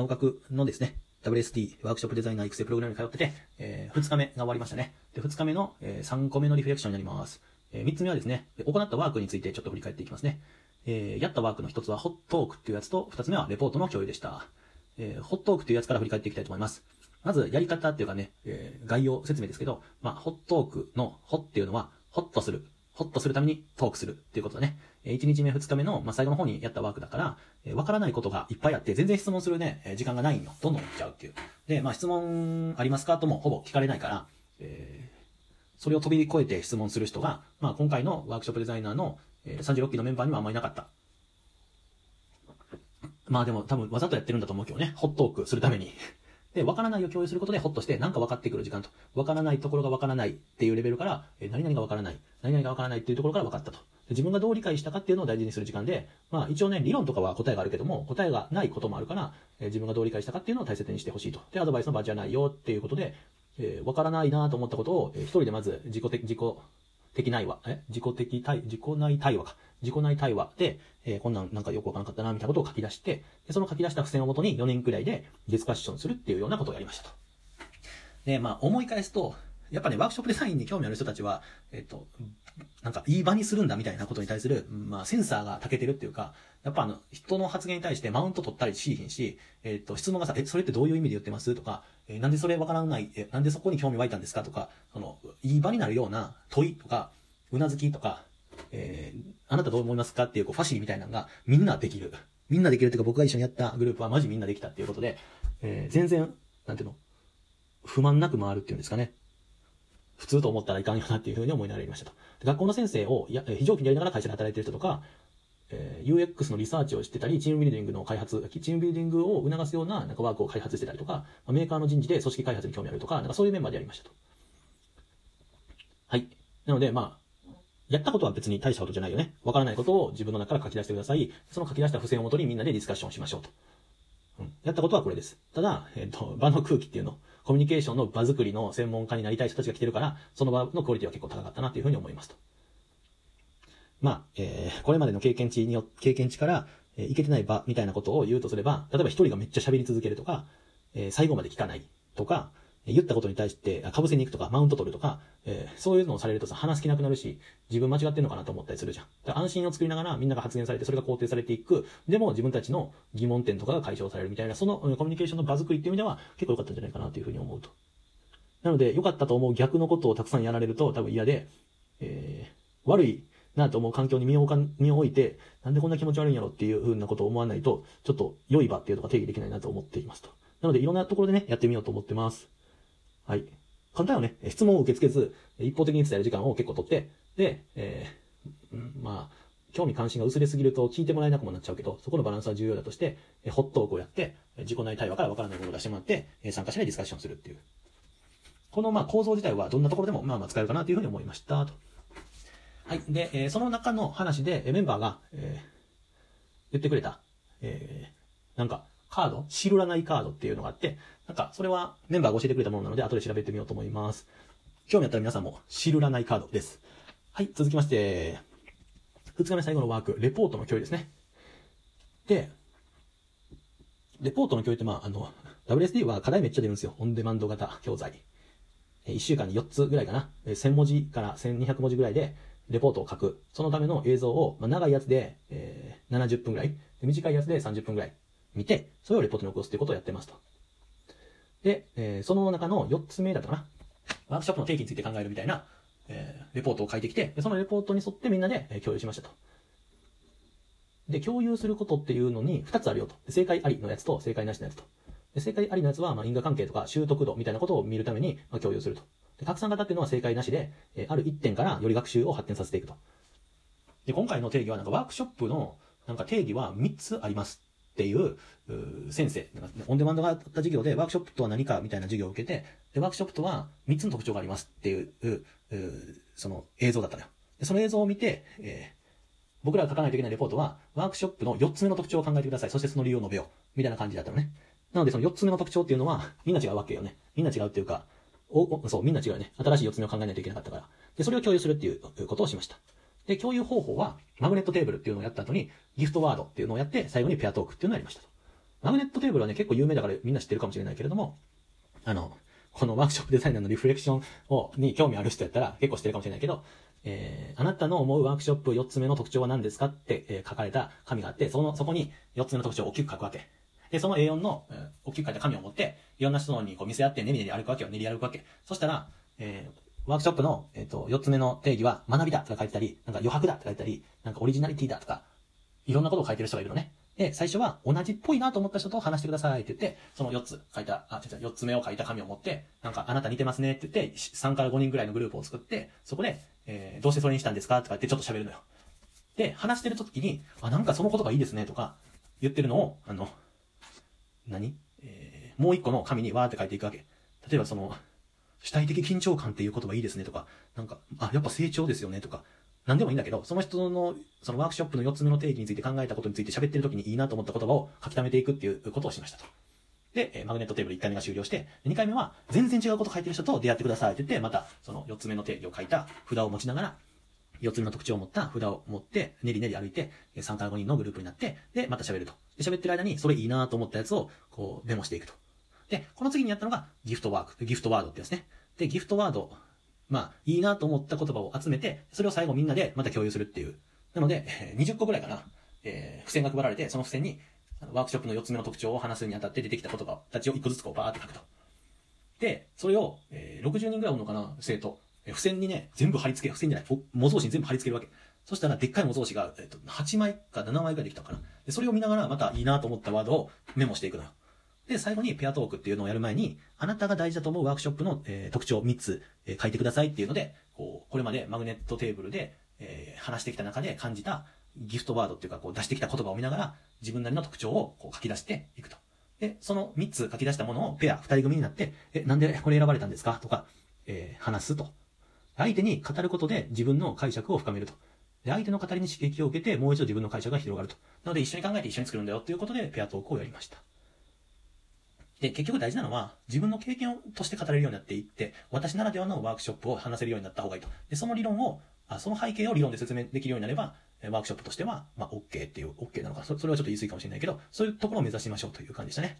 青学のですね、WSD ワークショップデザイナー育成プログラムに通ってて、えー、2日目が終わりましたね。で、2日目の、えー、3個目のリフレクションになります。えー、3つ目はですね、行ったワークについてちょっと振り返っていきますね。えー、やったワークの1つはホットークっていうやつと、2つ目はレポートの共有でした。えー、ホットークっていうやつから振り返っていきたいと思います。まず、やり方っていうかね、えー、概要説明ですけど、まあ、ホットークのホっていうのは、ホッとする。ホッとするためにトークするっていうことだね。え1日目2日目の、ま、最後の方にやったワークだから、え、わからないことがいっぱいあって、全然質問するね、え時間がないんよ。どんどんいっちゃうっていう。で、まあ、質問ありますかともほぼ聞かれないから、えー、それを飛び越えて質問する人が、まあ、今回のワークショップデザイナーの、え、36期のメンバーにはあんまりいなかった。まあでも多分わざとやってるんだと思うけどね。ホットークするために。で、わからないを共有することでホッとして、なんか分かってくる時間と。わからないところがわからないっていうレベルから、え何々がわからない。何々がわからないっていうところから分かったと。自分がどう理解したかっていうのを大事にする時間で、まあ一応ね、理論とかは答えがあるけども、答えがないこともあるから、え自分がどう理解したかっていうのを大切にしてほしいと。で、アドバイスの場じゃないよっていうことで、えー、わからないなと思ったことを、えー、一人でまず自己的、自己的内話、え自己的対、自己内対話か。自己内対話で、えー、こんなんなんかよくわからなかったな、みたいなことを書き出して、でその書き出した付箋をもとに4年くらいでディスカッションするっていうようなことをやりましたと。で、まあ思い返すと、やっぱね、ワークショップデザインに興味ある人たちは、えっ、と、なんかいい場にするんだみたいなことに対する、まあセンサーが長けてるっていうか、やっぱあの、人の発言に対してマウント取ったりしひんし、えっ、と、質問がさ、え、それってどういう意味で言ってますとか、えなんでそれわからない、え、なんでそこに興味湧いたんですかとか、その、いい場になるような問いとか、うなずきとか、えー、あなたどう思いますかっていうこうファシリみたいなのがみんなできる。みんなできるっていうか僕が一緒にやったグループはマジみんなできたっていうことで、えー、全然、なんていうの、不満なく回るっていうんですかね。普通と思ったらいかんよなっていうふうに思いながらやりましたと。学校の先生をや非常勤でやりながら会社で働いてる人とか、えー、UX のリサーチをしてたり、チームビルディングの開発、チームビルディングを促すようななんかワークを開発してたりとか、メーカーの人事で組織開発に興味あるとか、なんかそういうメンバーでやりましたと。はい。なので、まあ、やったことは別に大したことじゃないよね。わからないことを自分の中から書き出してください。その書き出した付箋をもとにみんなでディスカッションしましょうと。うん。やったことはこれです。ただ、えっ、ー、と、場の空気っていうの、コミュニケーションの場作りの専門家になりたい人たちが来てるから、その場のクオリティは結構高かったなっていうふうに思いますと。まあ、えー、これまでの経験値によ、経験値から、えー、いけてない場みたいなことを言うとすれば、例えば一人がめっちゃ喋り続けるとか、えー、最後まで聞かないとか、言ったことに対して、かぶせに行くとか、マウント取るとか、えー、そういうのをされるとさ、話す気なくなるし、自分間違ってるのかなと思ったりするじゃん。安心を作りながらみんなが発言されて、それが肯定されていく。でも自分たちの疑問点とかが解消されるみたいな、そのコミュニケーションの場作りっていう意味では結構良かったんじゃないかなというふうに思うと。なので、良かったと思う逆のことをたくさんやられると多分嫌で、えー、悪いなと思う環境に身を置か身を置いて、なんでこんな気持ち悪いんやろっていうふうなことを思わないと、ちょっと良い場っていうのが定義できないなと思っていますと。なので、いろんなところでね、やってみようと思ってます。はい。簡単よね。質問を受け付けず、一方的に伝える時間を結構取って、で、えー、まあ、興味関心が薄れすぎると聞いてもらえなくもなっちゃうけど、そこのバランスは重要だとして、えホットークをやって、自己内対話からわからないものを出してもらって、参加者でディスカッションするっていう。このまあ構造自体はどんなところでもまあまあ使えるかなというふうに思いましたと。はい。で、えー、その中の話で、メンバーが、えー、言ってくれた、えー、なんか、カード？知らないカードっていうのがあって、なんか、それはメンバーが教えてくれたものなので、後で調べてみようと思います。興味あったら皆さんも、知らないカードです。はい。続きまして、二日目最後のワーク、レポートの共有ですね。で、レポートの共有って、まあ、あの、WSD は課題めっちゃ出るんですよ。オンデマンド型教材。1週間に4つぐらいかな。1000文字から1200文字ぐらいで、レポートを書く。そのための映像を、まあ、長いやつで、えー、70分ぐらい。短いやつで30分ぐらい見て、それをレポートに起こすということをやってますと。で、えー、その中の4つ目だったかな。ワークショップの定義について考えるみたいな、えー、レポートを書いてきて、そのレポートに沿ってみんなで、え、共有しましたと。で、共有することっていうのに2つあるよと。正解ありのやつと正解なしのやつと。で正解ありのやつは、まあ、因果関係とか習得度みたいなことを見るために、まあ、共有すると。で拡散型っていうのは正解なしで、えー、ある一点からより学習を発展させていくと。で、今回の定義はなんかワークショップのなんか定義は3つありますっていう先生、オンデマンドがあった授業でワークショップとは何かみたいな授業を受けて、で、ワークショップとは3つの特徴がありますっていう、うその映像だったのよ。で、その映像を見て、えー、僕らが書かないといけないレポートは、ワークショップの4つ目の特徴を考えてください。そしてその理由を述べよう。みたいな感じだったのね。なのでその4つ目の特徴っていうのは、みんな違うわけよね。みんな違うっていうか、お、そう、みんな違うよね。新しい4つ目を考えないといけなかったから。で、それを共有するっていうことをしました。で、共有方法は、マグネットテーブルっていうのをやった後に、ギフトワードっていうのをやって、最後にペアトークっていうのをやりましたと。マグネットテーブルはね、結構有名だからみんな知ってるかもしれないけれども、あの、このワークショップデザイナーのリフレクションを、に興味ある人やったら結構知ってるかもしれないけど、えー、あなたの思うワークショップ4つ目の特徴は何ですかって、えー、書かれた紙があって、その、そこに4つ目の特徴を大きく書くわけ。で、その A4 の、えー、大きく書いた紙を持って、いろんな人にこう見せ合って練り練り歩くわけよ。練り歩くわけ。そしたら、えー、ワークショップの、えっ、ー、と、4つ目の定義は、学びだとか書いてたり、なんか余白だとか書いてたり、なんかオリジナリティだとか、いろんなことを書いてる人がいるのね。で、最初は同じっぽいなと思った人と話してくださいって言って、その4つ書いた、あ、違う違う、4つ目を書いた紙を持って、なんかあなた似てますねって言って、3から5人ぐらいのグループを作って、そこで、えー、どうしてそれにしたんですかとか言ってちょっと喋るのよ。で、話してる時に、あ、なんかそのことがいいですねとか言ってるのを、あの、何？えー、もう一個の紙にわーって書いていくわけ。例えばその、主体的緊張感っていう言葉いいですねとか、なんか、あ、やっぱ成長ですよねとか、なんでもいいんだけど、その人の、そのワークショップの4つ目の定義について考えたことについて喋ってる時にいいなと思った言葉を書き溜めていくっていうことをしましたと。で、マグネットテーブル1回目が終了して、2回目は全然違うこと書いてる人と出会ってくださいって言って、またその4つ目の定義を書いた札を持ちながら、4つ目の特徴を持った札を持って、練り練り歩いて、3から5人のグループになって、で、また喋ると。で、喋ってる間に、それいいなと思ったやつを、こう、メモしていくと。で、この次にやったのが、ギフトワーク、ギフトワードってやつね。で、ギフトワード、まあ、いいなと思った言葉を集めて、それを最後みんなでまた共有するっていう。なので、20個ぐらいかな、えー、付箋が配られて、その付箋に、ワークショップの4つ目の特徴を話すにあたって出てきた言葉たちを1個ずつこうバーって書くと。で、それを、えー、60人ぐらいおるのかな、生徒。え、付箋にね、全部貼り付け、付箋じゃない、模造紙に全部貼り付けるわけ。そしたら、でっかい模造紙が、えっ、ー、と、8枚か7枚ぐらいできたかな。で、それを見ながら、またいいなと思ったワードをメモしていくの。で、最後にペアトークっていうのをやる前に、あなたが大事だと思うワークショップの、えー、特徴3つ、えー、書いてくださいっていうので、こう、これまでマグネットテーブルで、えー、話してきた中で感じたギフトワードっていうか、こう出してきた言葉を見ながら、自分なりの特徴をこう書き出していくと。で、その3つ書き出したものをペア、2人組になって、え、なんでこれ選ばれたんですか？とか、えー、話すと。相手に語ることで自分の解釈を深めると。で、相手の語りに刺激を受けて、もう一度自分の解釈が広がると。なので、一緒に考えて一緒に作るんだよということで、ペアトークをやりました。で、結局大事なのは、自分の経験として語れるようになっていって、私ならではのワークショップを話せるようになった方がいいと。で、その理論を、あその背景を理論で説明できるようになれば、ワークショップとしては、まあ、OK っていう、OK なのか、それはちょっと言い過ぎかもしれないけど、そういうところを目指しましょうという感じでしたね。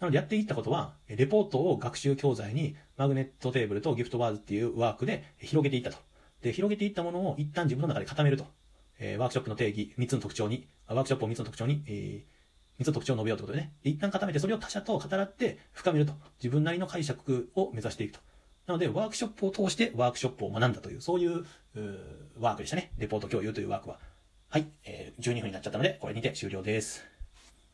なのでやっていったことは、レポートを学習教材にマグネットテーブルとギフトワーズっていうワークで広げていったと。で、広げていったものを一旦自分の中で固めると。えー、ワークショップの定義、3つの特徴に、ワークショップを3つの特徴に、えー、3つの特徴を述べようということでね。一旦固めて、それを他者と語らって深めると。自分なりの解釈を目指していくと。なので、ワークショップを通してワークショップを学んだという、そういう、うワークでしたね。レポート共有というワークは。はい、えー、12分になっちゃったので、これにて終了です。